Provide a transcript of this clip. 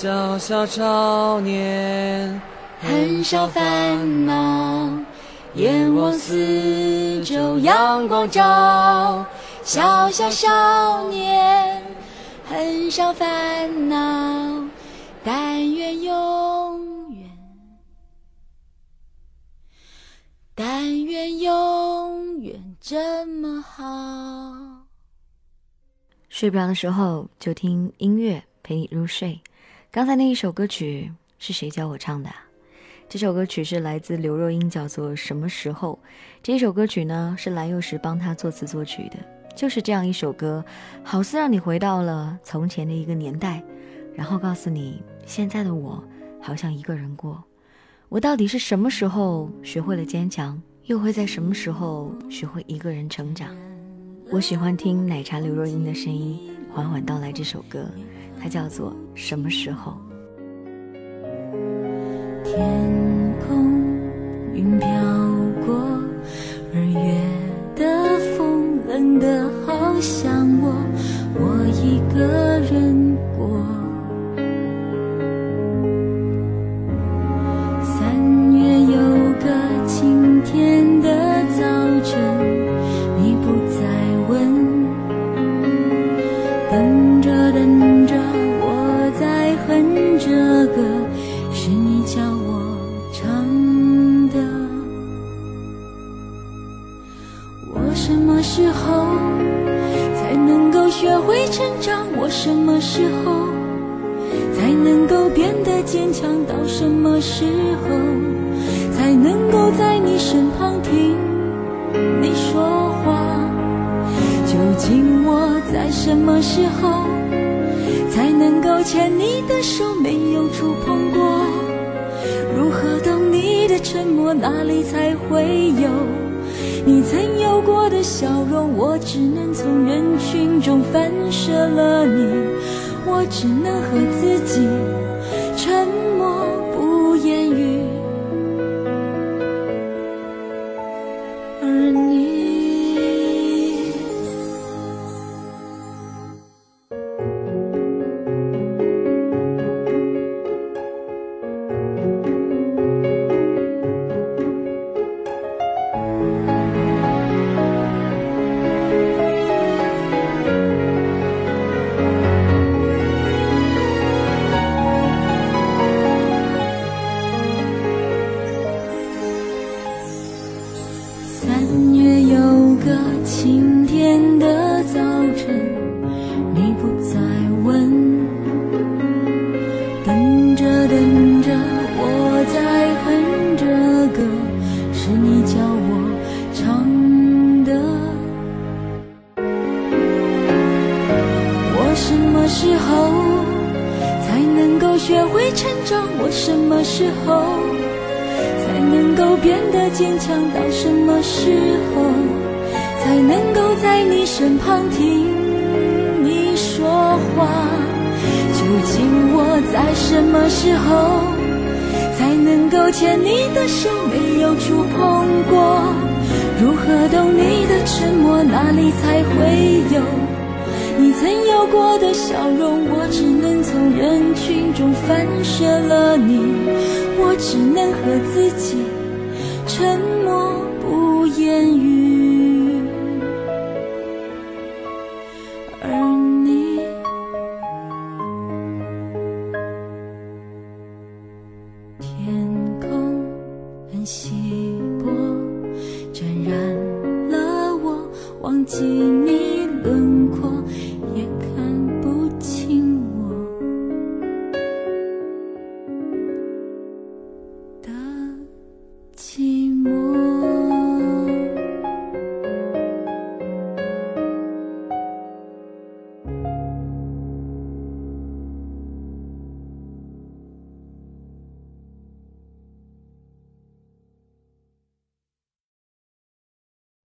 小小少年，很少烦恼，眼望四周阳光照。小小少年，很少烦恼，但愿永远，但愿永远这么好。睡不着的时候就听音乐陪你入睡。刚才那一首歌曲是谁教我唱的？这首歌曲是来自刘若英，叫做《什么时候》。这首歌曲呢是蓝又时帮她作词作曲的。就是这样一首歌，好似让你回到了从前的一个年代，然后告诉你，现在的我好像一个人过。我到底是什么时候学会了坚强，又会在什么时候学会一个人成长？我喜欢听奶茶刘若英的声音缓缓道来这首歌，它叫做《什么时候》。天什么时候才能够变得坚强？到什么时候才能够在你身旁听你说话？究竟我在什么时候才能够牵你的手？没有触碰过，如何懂你的沉默？哪里才会有？你曾笑容，我只能从人群中反射了你，我只能和自己晴天的早晨你不再问。等着等着我在哼着歌是你教我唱的。我什么时候才能够学会成长？我什么时候才能够变得坚强？到什么时候还能够在你身旁听你说话究竟我在什么时候才能够牵你的手没有触碰过如何懂你的沉默？哪里才会有？你曾有过的笑容我只能从人群中反射了你我只能和自己沉默不言语。天空很稀薄，沾染了我，忘记。